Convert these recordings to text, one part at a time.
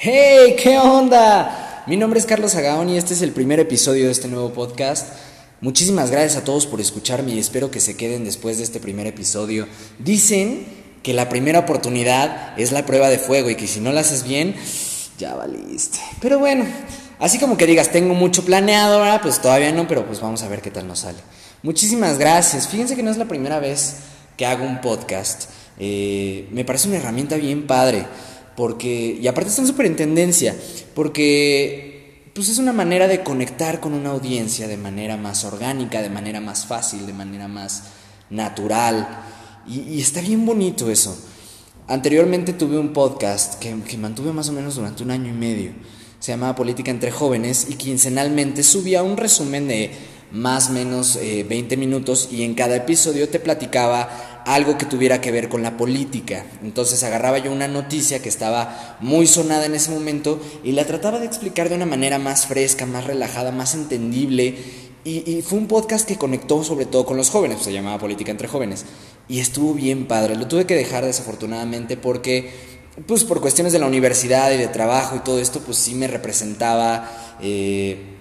¡Hey! ¿Qué onda? Mi nombre es Carlos Agaón y este es el primer episodio de este nuevo podcast. Muchísimas gracias a todos por escucharme y espero que se queden después de este primer episodio. Dicen que la primera oportunidad es la prueba de fuego y que si no la haces bien, ya valiste. Pero bueno, así como que digas, tengo mucho planeado, ahora pues todavía no, pero pues vamos a ver qué tal nos sale. Muchísimas gracias. Fíjense que no es la primera vez que hago un podcast. Eh, me parece una herramienta bien padre. Porque, y aparte están súper en tendencia, porque pues es una manera de conectar con una audiencia de manera más orgánica, de manera más fácil, de manera más natural. Y, está bien bonito eso. Anteriormente tuve un podcast que, que mantuve más o menos durante un año y medio. Se llamaba Política entre Jóvenes y quincenalmente subía un resumen de más o menos 20 eh, minutos y en cada episodio te platicaba algo que tuviera que ver con la política. Entonces agarraba yo una noticia que estaba muy sonada en ese momento y la trataba de explicar de una manera más fresca, más relajada, más entendible. Y, fue un podcast que conectó sobre todo con los jóvenes, se llamaba Política entre Jóvenes. Y estuvo bien padre. Lo tuve que dejar desafortunadamente porque, pues por cuestiones de la universidad y de trabajo y todo esto, pues sí me representaba... Eh,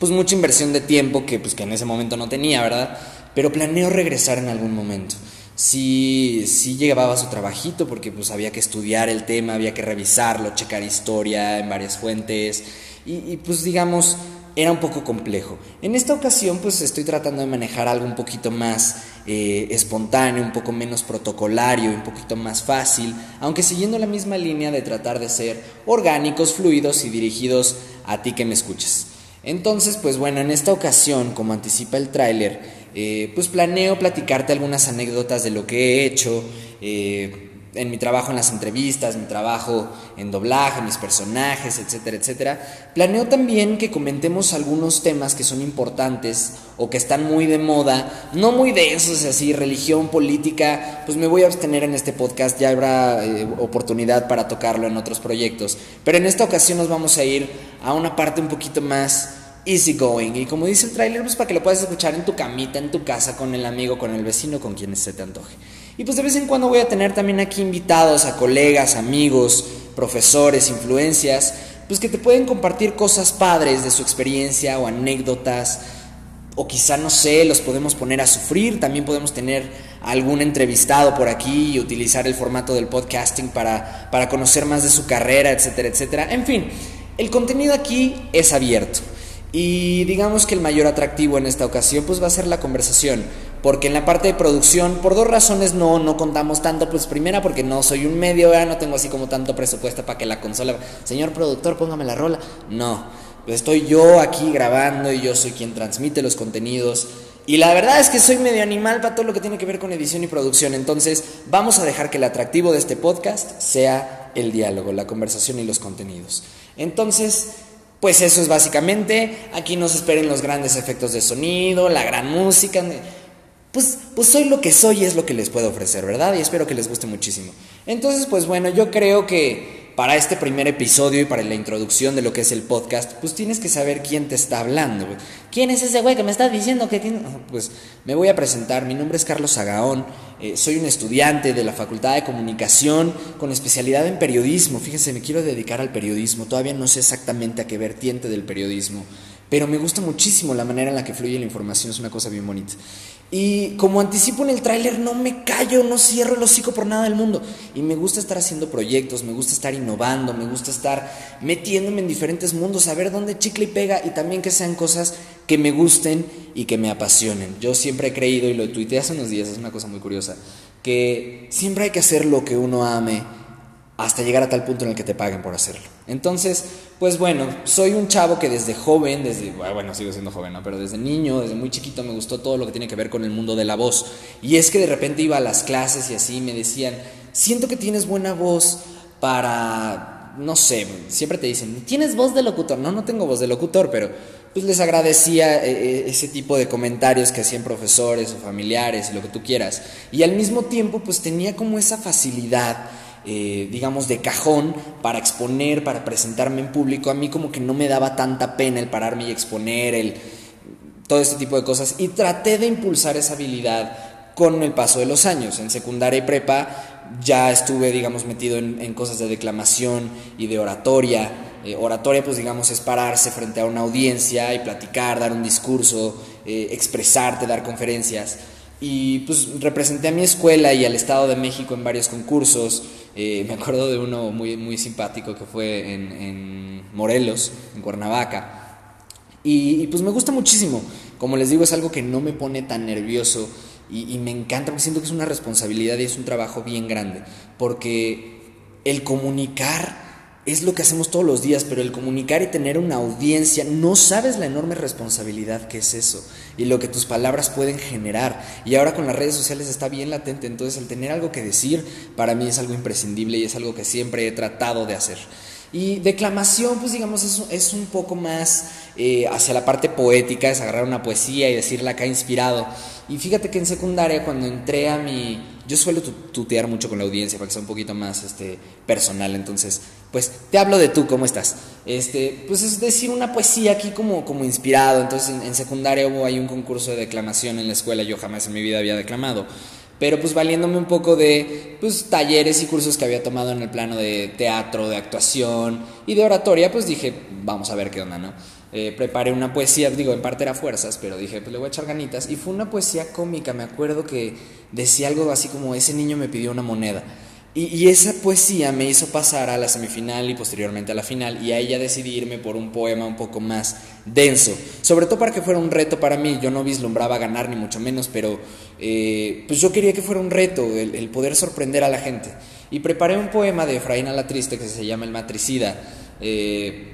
pues mucha inversión de tiempo que pues que en ese momento no tenía, ¿verdad? Pero planeo regresar en algún momento sí, sí llevaba su trabajito porque pues había que estudiar el tema, había que revisarlo, checar historia en varias fuentes y, pues digamos era un poco complejo. En esta ocasión pues estoy tratando de manejar algo un poquito más eh, espontáneo, un poco menos protocolario, un poquito más fácil, aunque siguiendo la misma línea de tratar de ser orgánicos, fluidos y dirigidos a ti que me escuchas. Entonces, pues bueno, en esta ocasión, como anticipa el tráiler, eh, pues planeo platicarte algunas anécdotas de lo que he hecho eh, en mi trabajo en las entrevistas, mi trabajo en doblaje, mis personajes, etcétera, etcétera. Planeo también que comentemos algunos temas que son importantes o que están muy de moda, no muy densos, así, religión, política, pues me voy a abstener en este podcast, ya habrá eh, oportunidad para tocarlo en otros proyectos. Pero en esta ocasión nos vamos a ir a una parte un poquito más easy going. Y como dice el tráiler, pues para que lo puedas escuchar en tu camita, en tu casa, con el amigo, con el vecino, con quienes se te antoje. Y pues de vez en cuando voy a tener también aquí invitados a colegas, amigos, profesores, influencias, pues que te pueden compartir cosas padres de su experiencia o anécdotas. O quizá, no sé, los podemos poner a sufrir. También podemos tener algún entrevistado por aquí y utilizar el formato del podcasting para, para conocer más de su carrera, etcétera, etcétera. En fin, el contenido aquí es abierto. Y digamos que el mayor atractivo en esta ocasión pues va a ser la conversación, porque en la parte de producción por dos razones no no contamos tanto, pues primera porque no soy un medio, no tengo así como tanto presupuesto para que la consola, señor productor, póngame la rola. No, estoy yo aquí grabando y yo soy quien transmite los contenidos. Y la verdad es que soy medio animal para todo lo que tiene que ver con edición y producción. Entonces, vamos a dejar que el atractivo de este podcast sea el diálogo, la conversación y los contenidos. Entonces, pues eso es básicamente, aquí no se esperen los grandes efectos de sonido, la gran música. Pues, pues soy lo que soy y es lo que les puedo ofrecer, ¿verdad? Y espero que les guste muchísimo. Entonces, pues bueno, yo creo que para este primer episodio y para la introducción de lo que es el podcast, pues tienes que saber quién te está hablando. ¿Quién es ese güey que me está diciendo que tiene...? Pues me voy a presentar, mi nombre es Carlos Agaón, eh, soy un estudiante de la Facultad de Comunicación con especialidad en periodismo. Fíjense, me quiero dedicar al periodismo, todavía no sé exactamente a qué vertiente del periodismo, pero me gusta muchísimo la manera en la que fluye la información, es una cosa bien bonita. Y como anticipo en el tráiler, no me callo, no cierro el hocico por nada del mundo. Y me gusta estar haciendo proyectos, me gusta estar innovando, me gusta estar metiéndome en diferentes mundos, a ver dónde chicle y pega y también que sean cosas que me gusten y que me apasionen. Yo siempre he creído, y lo tuiteé hace unos días, es una cosa muy curiosa, que siempre hay que hacer lo que uno ame hasta llegar a tal punto en el que te paguen por hacerlo. Entonces, pues bueno, soy un chavo que desde joven, desde, bueno, sigo siendo joven, ¿no? Pero desde niño, desde muy chiquito me gustó todo lo que tiene que ver con el mundo de la voz. Y es que de repente iba a las clases y así me decían, siento que tienes buena voz para, no sé, siempre te dicen, ¿tienes voz de locutor? No, no tengo voz de locutor, pero pues les agradecía eh, eh, ese tipo de comentarios que hacían profesores o familiares y lo que tú quieras. Y al mismo tiempo, pues tenía como esa facilidad eh, digamos, de cajón para exponer, para presentarme en público, a mí como que no me daba tanta pena el pararme y exponer, el, todo este tipo de cosas. Y traté de impulsar esa habilidad con el paso de los años. En secundaria y prepa ya estuve, digamos, metido en, cosas de declamación y de oratoria. Eh, oratoria, pues digamos, es pararse frente a una audiencia y platicar, dar un discurso, eh, expresarte, dar conferencias. Y pues representé a mi escuela y al Estado de México en varios concursos. Eh, me acuerdo de uno muy, muy simpático que fue en, Morelos, en Cuernavaca. Y, pues me gusta muchísimo. Como les digo, es algo que no me pone tan nervioso y, y me encanta porque siento que es una responsabilidad y es un trabajo bien grande. Porque el comunicar es lo que hacemos todos los días, pero el comunicar y tener una audiencia, no sabes la enorme responsabilidad que es eso y lo que tus palabras pueden generar. Y ahora con las redes sociales está bien latente, entonces el tener algo que decir para mí es algo imprescindible y es algo que siempre he tratado de hacer. Y declamación, pues digamos, es, es un poco más eh, hacia la parte poética, es agarrar una poesía y decirla que ha inspirado. Y fíjate que en secundaria, cuando entré a mi... Yo suelo tutear mucho con la audiencia para que sea un poquito más este, personal, entonces, pues te hablo de tú, ¿cómo estás? Este, pues es decir una poesía aquí como, como inspirado. Entonces, en, en secundaria hubo ahí un concurso de declamación en la escuela, yo jamás en mi vida había declamado pero pues valiéndome un poco de pues, talleres y cursos que había tomado en el plano de teatro, de actuación y de oratoria, pues dije, vamos a ver qué onda, ¿no? Eh, preparé una poesía, digo, en parte era fuerzas, pero dije, pues le voy a echar ganitas. Y fue una poesía cómica, me acuerdo que decía algo así como, ese niño me pidió una moneda. Y, esa poesía me hizo pasar a la semifinal y posteriormente a la final y a ella decidirme por un poema un poco más denso, sobre todo para que fuera un reto para mí, yo no vislumbraba ganar ni mucho menos, pero eh, pues yo quería que fuera un reto, el, poder sorprender a la gente. Y preparé un poema de Efraín la Triste que se llama El Matricida, eh,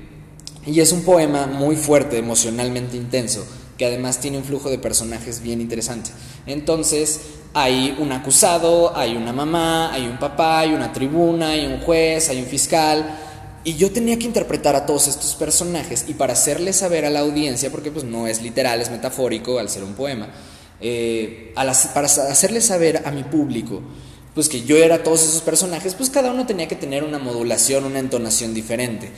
y es un poema muy fuerte, emocionalmente intenso, que además tiene un flujo de personajes bien interesante. Entonces, hay un acusado, hay una mamá, hay un papá, hay una tribuna, hay un juez, hay un fiscal. Y yo tenía que interpretar a todos estos personajes y para hacerle saber a la audiencia, porque pues no es literal, es metafórico al ser un poema, eh, para hacerle saber a mi público pues que yo era todos esos personajes, pues cada uno tenía que tener una modulación, una entonación diferente.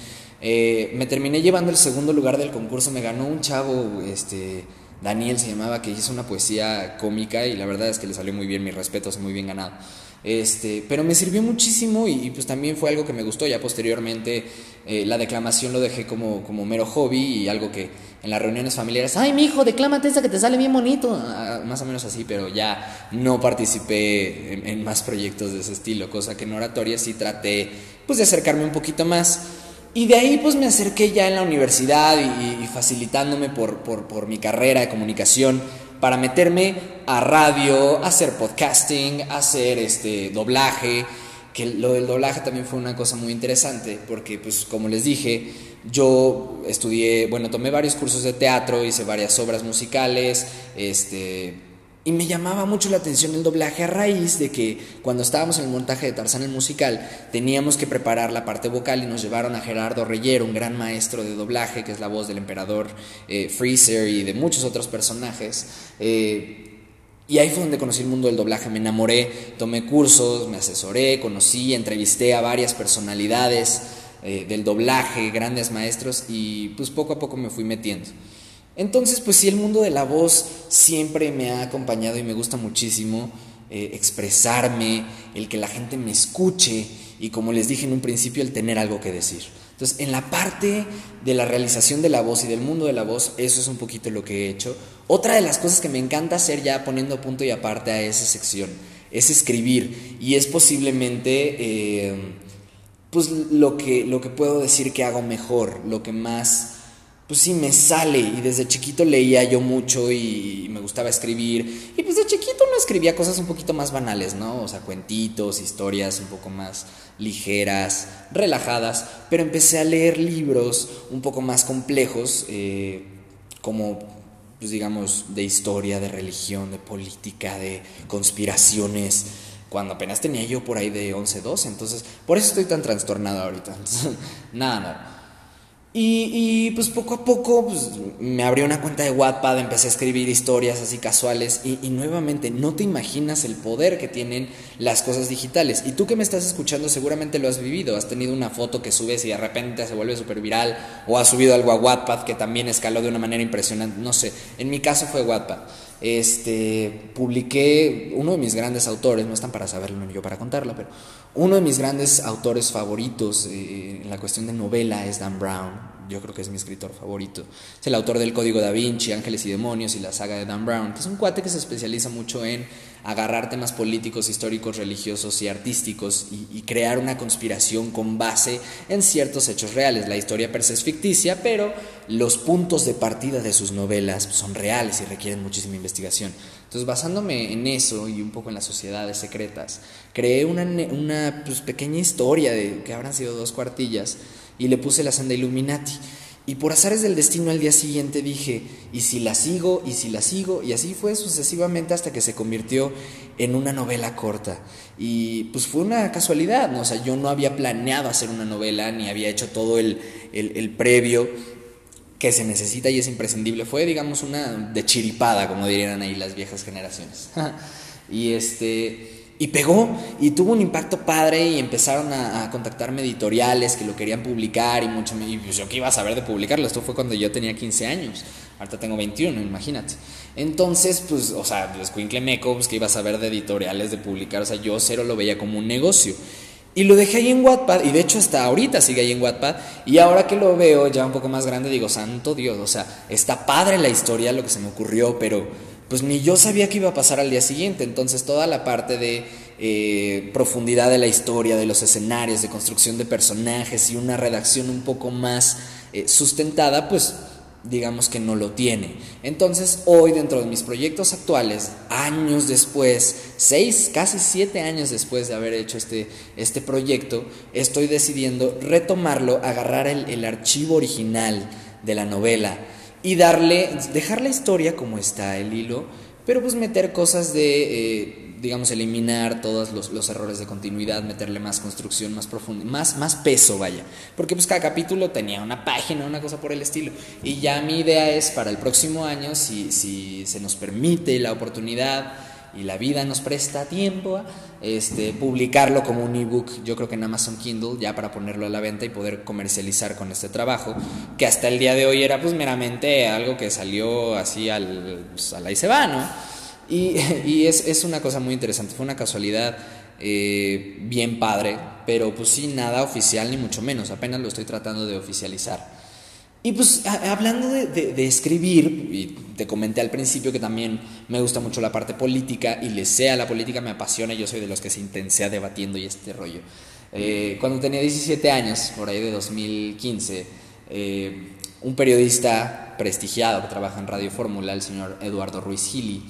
Eh, me terminé llevando el segundo lugar del concurso, me ganó un chavo, este, Daniel se llamaba, que hizo una poesía cómica y la verdad es que le salió muy bien, mis respetos, muy bien ganado. Este, pero me sirvió muchísimo y, pues también fue algo que me gustó. Ya posteriormente eh, la declamación lo dejé como, como mero hobby y algo que en las reuniones familiares, ay mi hijo, declámate esa que te sale bien bonito, ah, más o menos así, pero ya no participé en, más proyectos de ese estilo, cosa que en oratoria sí traté pues de acercarme un poquito más. Y de ahí pues me acerqué ya en la universidad y, facilitándome por, por, por mi carrera de comunicación para meterme a radio, hacer podcasting, hacer este doblaje, que lo del doblaje también fue una cosa muy interesante, porque pues como les dije, yo estudié, bueno, tomé varios cursos de teatro, hice varias obras musicales, este y me llamaba mucho la atención el doblaje a raíz de que cuando estábamos en el montaje de Tarzán el musical teníamos que preparar la parte vocal y nos llevaron a Gerardo Reyero, un gran maestro de doblaje que es la voz del emperador eh, Freezer y de muchos otros personajes. Eh, y ahí fue donde conocí el mundo del doblaje, me enamoré, tomé cursos, me asesoré, conocí, entrevisté a varias personalidades eh, del doblaje, grandes maestros y pues poco a poco me fui metiendo. Entonces, pues sí, el mundo de la voz siempre me ha acompañado y me gusta muchísimo eh, expresarme, el que la gente me escuche y como les dije en un principio, el tener algo que decir. Entonces, en la parte de la realización de la voz y del mundo de la voz, eso es un poquito lo que he hecho. Otra de las cosas que me encanta hacer ya poniendo punto y aparte a esa sección es escribir y es posiblemente eh, pues lo que, lo que puedo decir que hago mejor, lo que más pues sí me sale y desde chiquito leía yo mucho y me gustaba escribir y pues de chiquito no escribía cosas un poquito más banales, ¿no? O sea, cuentitos, historias un poco más ligeras, relajadas, pero empecé a leer libros un poco más complejos, eh, como pues digamos de historia, de religión, de política, de conspiraciones, cuando apenas tenía yo por ahí de 11, 12, entonces por eso estoy tan trastornado ahorita. nada, nada. Y, pues poco a poco pues, me abrió una cuenta de Wattpad, empecé a escribir historias así casuales y, y, nuevamente no te imaginas el poder que tienen las cosas digitales. Y tú que me estás escuchando seguramente lo has vivido, has tenido una foto que subes y de repente se vuelve súper viral o has subido algo a Wattpad que también escaló de una manera impresionante, no sé, en mi caso fue Wattpad. este, publiqué uno de mis grandes autores, no están para saberlo ni yo para contarlo, pero uno de mis grandes autores favoritos eh, en la cuestión de novela es Dan Brown yo creo que es mi escritor favorito. Es el autor del Código da Vinci, Ángeles y Demonios y la saga de Dan Brown, que es un cuate que se especializa mucho en agarrar temas políticos, históricos, religiosos y artísticos y, crear una conspiración con base en ciertos hechos reales. La historia per se es ficticia, pero los puntos de partida de sus novelas son reales y requieren muchísima investigación. Entonces, basándome en eso y un poco en las sociedades secretas, creé una, una pues, pequeña historia de que habrán sido dos cuartillas y le puse la senda Illuminati. Y por azares del destino al día siguiente dije, ¿y si la sigo? ¿y si la sigo? Y así fue sucesivamente hasta que se convirtió en una novela corta. Y pues fue una casualidad, ¿no? O sea, yo no había planeado hacer una novela, ni había hecho todo el, el previo que se necesita y es imprescindible. Fue, digamos, una de chiripada, como dirían ahí las viejas generaciones. y este y pegó y tuvo un impacto padre y empezaron a, contactarme editoriales que lo querían publicar y mucho y pues yo que iba a saber de publicarlo, esto fue cuando yo tenía 15 años, ahorita tengo 21, imagínate. Entonces, pues, o sea, pues Quinkle Meco, pues que iba a saber de editoriales, de publicar, o sea, yo cero lo veía como un negocio. Y lo dejé ahí en Wattpad, y de hecho hasta ahorita sigue ahí en Wattpad, y ahora que lo veo ya un poco más grande, digo, santo Dios, o sea, está padre la historia, lo que se me ocurrió, pero pues ni yo sabía que iba a pasar al día siguiente. Entonces toda la parte de eh, profundidad de la historia, de los escenarios, de construcción de personajes y una redacción un poco más eh, sustentada, pues digamos que no lo tiene. Entonces hoy dentro de mis proyectos actuales, años después, seis, casi siete años después de haber hecho este, este proyecto, estoy decidiendo retomarlo, agarrar el, el archivo original de la novela y darle, dejar la historia como está el hilo, pero pues meter cosas de, eh, digamos, eliminar todos los, errores de continuidad, meterle más construcción, más profunda, más, más peso, vaya. Porque pues cada capítulo tenía una página, una cosa por el estilo. Y ya mi idea es para el próximo año, si, si se nos permite la oportunidad, y la vida nos presta tiempo, este, publicarlo como un ebook, yo creo que en Amazon Kindle, ya para ponerlo a la venta y poder comercializar con este trabajo, que hasta el día de hoy era pues meramente algo que salió así al, pues, al ahí se va, ¿no? Y, y es, es, una cosa muy interesante, fue una casualidad eh, bien padre, pero pues sí, nada oficial ni mucho menos, apenas lo estoy tratando de oficializar. Y pues hablando de, escribir, y te comenté al principio que también me gusta mucho la parte política y le sé a la política, me apasiona, yo soy de los que se intensea debatiendo y este rollo. Eh, cuando tenía 17 años, por ahí de 2015, eh, un periodista prestigiado que trabaja en Radio Fórmula, el señor Eduardo Ruiz Gili,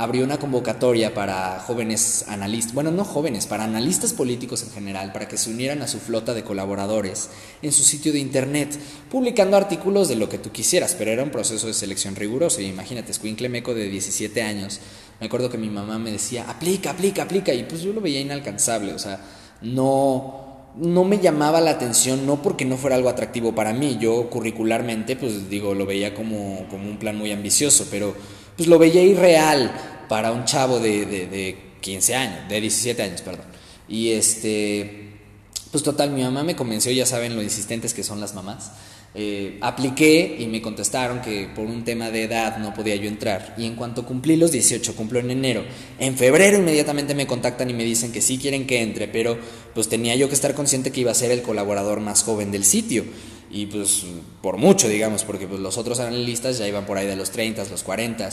abrió una convocatoria para jóvenes analistas, bueno, no jóvenes, para analistas políticos en general, para que se unieran a su flota de colaboradores en su sitio de internet, publicando artículos de lo que tú quisieras, pero era un proceso de selección riguroso. Y imagínate, Squinkle Meco de 17 años, me acuerdo que mi mamá me decía, aplica, aplica, aplica, y pues yo lo veía inalcanzable, o sea, no no me llamaba la atención, no porque no fuera algo atractivo para mí, yo curricularmente, pues digo, lo veía como, como un plan muy ambicioso, pero pues lo veía irreal para un chavo de, de, 15 años, de 17 años, perdón. Y este, pues total, mi mamá me convenció, ya saben lo insistentes que son las mamás. Eh, apliqué y me contestaron que por un tema de edad no podía yo entrar. Y en cuanto cumplí los 18, cumplo en enero, en febrero inmediatamente me contactan y me dicen que sí quieren que entre, pero pues tenía yo que estar consciente que iba a ser el colaborador más joven del sitio y pues por mucho, digamos, porque pues los otros analistas ya iban por ahí de los 30, los 40.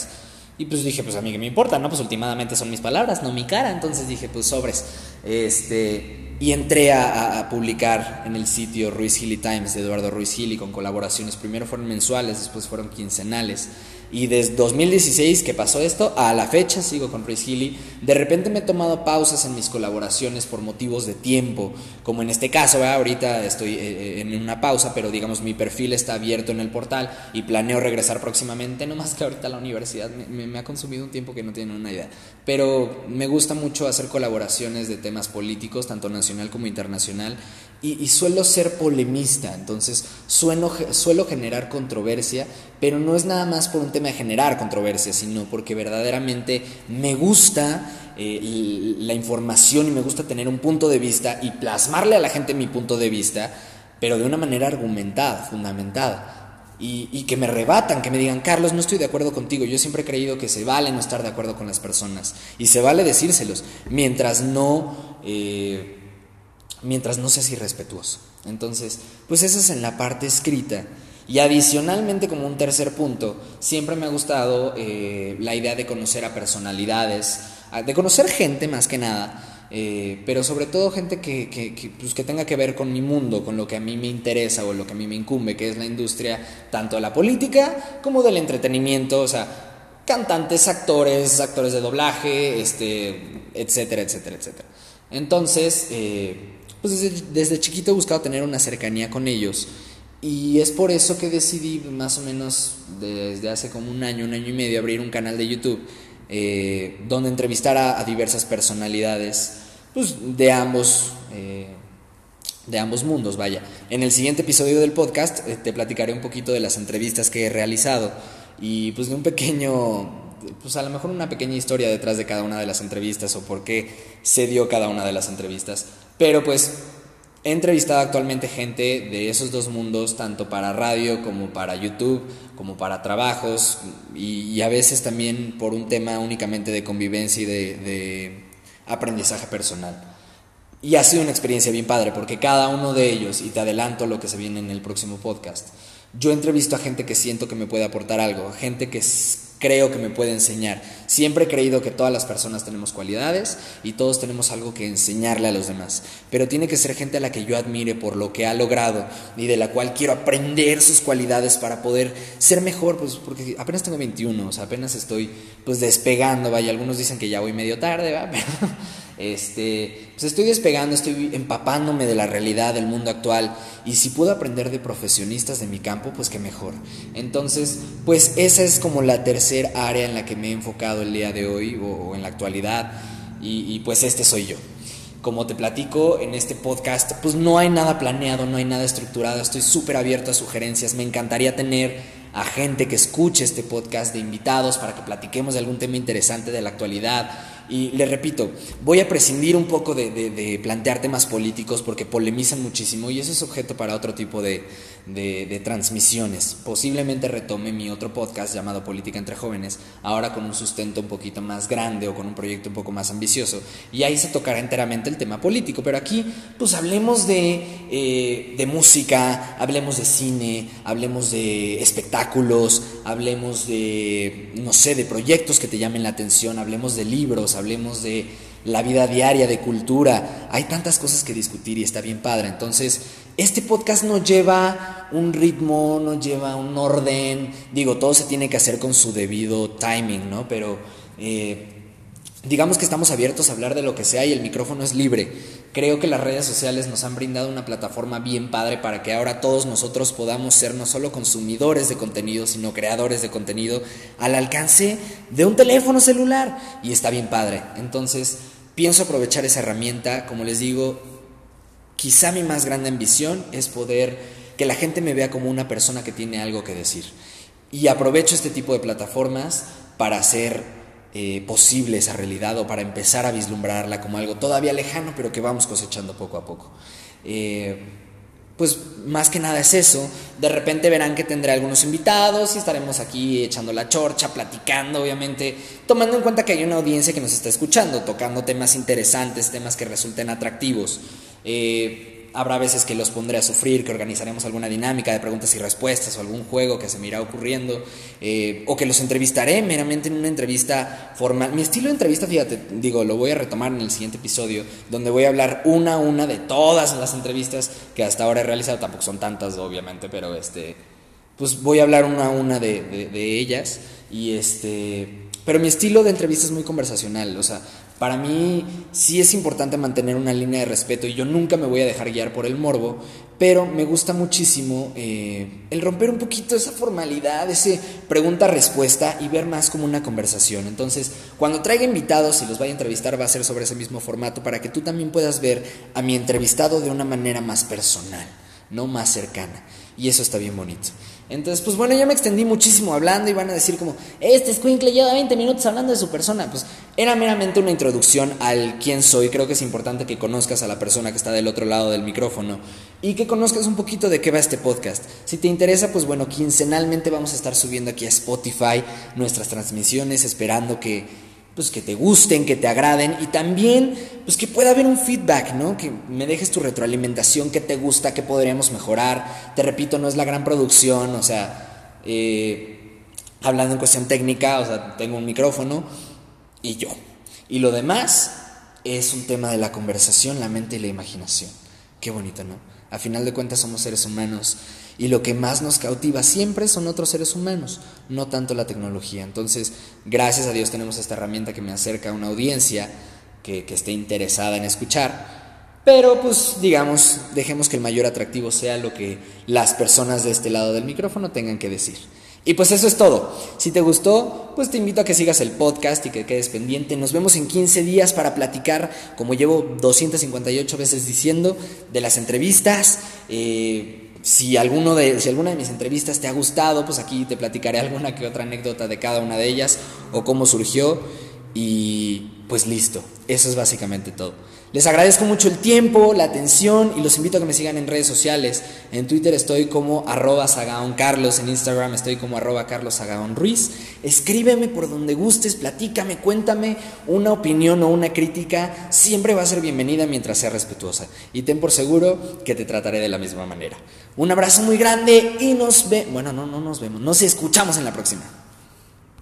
Y pues dije, pues a mí que me importa, ¿no? Pues últimamente son mis palabras, no mi cara. Entonces dije, pues sobres. Este, y entré a, a publicar en el sitio Ruiz Hilly Times de Eduardo Ruiz Hilly con colaboraciones. Primero fueron mensuales, después fueron quincenales. Y desde 2016 que pasó esto, a la fecha sigo con Chris Healy. De repente me he tomado pausas en mis colaboraciones por motivos de tiempo, como en este caso, ahorita estoy eh, eh, en una pausa, pero digamos mi perfil está abierto en el portal y planeo regresar próximamente, no más que ahorita la universidad me, me ha consumido un tiempo que no tienen una idea. Pero me gusta mucho hacer colaboraciones de temas políticos, tanto nacional como internacional, y, suelo ser polemista, entonces suelo, suelo generar controversia, pero no es nada más por un tema de generar controversia, sino porque verdaderamente me gusta eh, la información y me gusta tener un punto de vista y plasmarle a la gente mi punto de vista, pero de una manera argumentada, fundamentada. y, que me rebatan, que me digan, Carlos, no estoy de acuerdo contigo. Yo siempre he creído que se vale no estar de acuerdo con las personas y se vale decírselos, mientras no, eh, mientras no seas irrespetuoso. Entonces, pues eso es en la parte escrita. Y adicionalmente, como un tercer punto, siempre me ha gustado eh, la idea de conocer a personalidades, de conocer gente más que nada, eh, pero sobre todo gente que, que, pues que, tenga que ver con mi mundo, con lo que a mí me interesa o lo que a mí me incumbe, que es la industria tanto de la política como del entretenimiento, o sea, cantantes, actores, actores de doblaje, este, etcétera, etcétera, etcétera. Entonces, eh, pues desde, desde, chiquito he buscado tener una cercanía con ellos y es por eso que decidí más o menos desde hace como un año, un año y medio abrir un canal de YouTube eh, donde entrevistar a, diversas personalidades pues, de, ambos, eh, de ambos mundos. Vaya. En el siguiente episodio del podcast eh, te platicaré un poquito de las entrevistas que he realizado y pues de un pequeño, pues a lo mejor una pequeña historia detrás de cada una de las entrevistas o por qué se dio cada una de las entrevistas. Pero pues He entrevistado actualmente gente de esos dos mundos, tanto para radio como para YouTube, como para trabajos, y, a veces también por un tema únicamente de convivencia y de, aprendizaje personal. Y ha sido una experiencia bien padre, porque cada uno de ellos, y te adelanto lo que se viene en el próximo podcast, yo entrevisto a gente que siento que me puede aportar algo, gente que creo que me puede enseñar. Siempre he creído que todas las personas tenemos cualidades y todos tenemos algo que enseñarle a los demás. Pero tiene que ser gente a la que yo admire por lo que ha logrado y de la cual quiero aprender sus cualidades para poder ser mejor, pues porque apenas tengo 21, o sea, apenas estoy pues despegando, vaya, algunos dicen que ya voy medio tarde, ¿va? Este, pues estoy despegando, estoy empapándome de la realidad del mundo actual y si puedo aprender de profesionistas de mi campo, pues qué mejor. Entonces, pues esa es como la tercera área en la que me he enfocado el día de hoy o, en la actualidad y, y pues este soy yo. Como te platico en este podcast, pues no hay nada planeado, no hay nada estructurado, estoy súper abierto a sugerencias, me encantaría tener a gente que escuche este podcast de invitados para que platiquemos de algún tema interesante de la actualidad y le repito, voy a prescindir un poco de, plantear temas políticos porque polemizan muchísimo y eso es objeto para otro tipo de, de, transmisiones. Posiblemente retome mi otro podcast llamado Política entre Jóvenes, ahora con un sustento un poquito más grande o con un proyecto un poco más ambicioso. Y ahí se tocará enteramente el tema político. Pero aquí, pues hablemos de, eh, de música, hablemos de cine, hablemos de espectáculos, hablemos de, no sé, de proyectos que te llamen la atención, hablemos de libros, hablemos de la vida diaria, de cultura. Hay tantas cosas que discutir y está bien padre. Entonces, este podcast no lleva un ritmo, no lleva un orden. Digo, todo se tiene que hacer con su debido timing, ¿no? Pero eh, digamos que estamos abiertos a hablar de lo que sea y el micrófono es libre. Creo que las redes sociales nos han brindado una plataforma bien padre para que ahora todos nosotros podamos ser no solo consumidores de contenido, sino creadores de contenido al alcance de un teléfono celular. Y está bien padre. Entonces, pienso aprovechar esa herramienta. Como les digo, quizá mi más grande ambición es poder que la gente me vea como una persona que tiene algo que decir. Y aprovecho este tipo de plataformas para hacer eh, posible esa realidad o para empezar a vislumbrarla como algo todavía lejano, pero que vamos cosechando poco a poco. Eh, pues más que nada es eso. De repente verán que tendré algunos invitados y estaremos aquí echando la chorcha, platicando, obviamente, tomando en cuenta que hay una audiencia que nos está escuchando, tocando temas interesantes, temas que resulten atractivos. Eh, Habrá veces que los pondré a sufrir, que organizaremos alguna dinámica de preguntas y respuestas o algún juego que se me irá ocurriendo, eh, o que los entrevistaré meramente en una entrevista formal. Mi estilo de entrevista, fíjate, digo, lo voy a retomar en el siguiente episodio, donde voy a hablar una a una de todas las entrevistas que hasta ahora he realizado, tampoco son tantas, obviamente, pero este, pues voy a hablar una a una de, de, de ellas, y este, pero mi estilo de entrevista es muy conversacional, o sea, para mí sí es importante mantener una línea de respeto y yo nunca me voy a dejar guiar por el morbo, pero me gusta muchísimo eh, el romper un poquito esa formalidad, ese pregunta-respuesta y ver más como una conversación. Entonces, cuando traiga invitados y los vaya a entrevistar va a ser sobre ese mismo formato para que tú también puedas ver a mi entrevistado de una manera más personal, no más cercana. Y eso está bien bonito. Entonces, pues bueno, ya me extendí muchísimo hablando y van a decir como, este Squinkle lleva 20 minutos hablando de su persona. Pues era meramente una introducción al quién soy. Creo que es importante que conozcas a la persona que está del otro lado del micrófono y que conozcas un poquito de qué va este podcast. Si te interesa, pues bueno, quincenalmente vamos a estar subiendo aquí a Spotify nuestras transmisiones, esperando que pues que te gusten, que te agraden y también pues que pueda haber un feedback, ¿no? Que me dejes tu retroalimentación, qué te gusta, qué podríamos mejorar. Te repito, no es la gran producción, o sea, eh, hablando en cuestión técnica, o sea, tengo un micrófono y yo. Y lo demás es un tema de la conversación, la mente y la imaginación. Qué bonito, ¿no? A final de cuentas somos seres humanos y lo que más nos cautiva siempre son otros seres humanos, no tanto la tecnología. Entonces, gracias a Dios tenemos esta herramienta que me acerca a una audiencia que, que esté interesada en escuchar. Pero pues digamos, dejemos que el mayor atractivo sea lo que las personas de este lado del micrófono tengan que decir. Y pues eso es todo. Si te gustó, pues te invito a que sigas el podcast y que quedes pendiente. Nos vemos en 15 días para platicar, como llevo 258 veces diciendo, de las entrevistas. Eh, si, alguno de, si alguna de mis entrevistas te ha gustado, pues aquí te platicaré alguna que otra anécdota de cada una de ellas o cómo surgió. Y pues listo, eso es básicamente todo. Les agradezco mucho el tiempo, la atención y los invito a que me sigan en redes sociales. En Twitter estoy como arroba Carlos, en Instagram estoy como arroba Carlos Ruiz. Escríbeme por donde gustes, platícame, cuéntame una opinión o una crítica. Siempre va a ser bienvenida mientras sea respetuosa. Y ten por seguro que te trataré de la misma manera. Un abrazo muy grande y nos vemos. Bueno, no, no nos vemos, nos escuchamos en la próxima.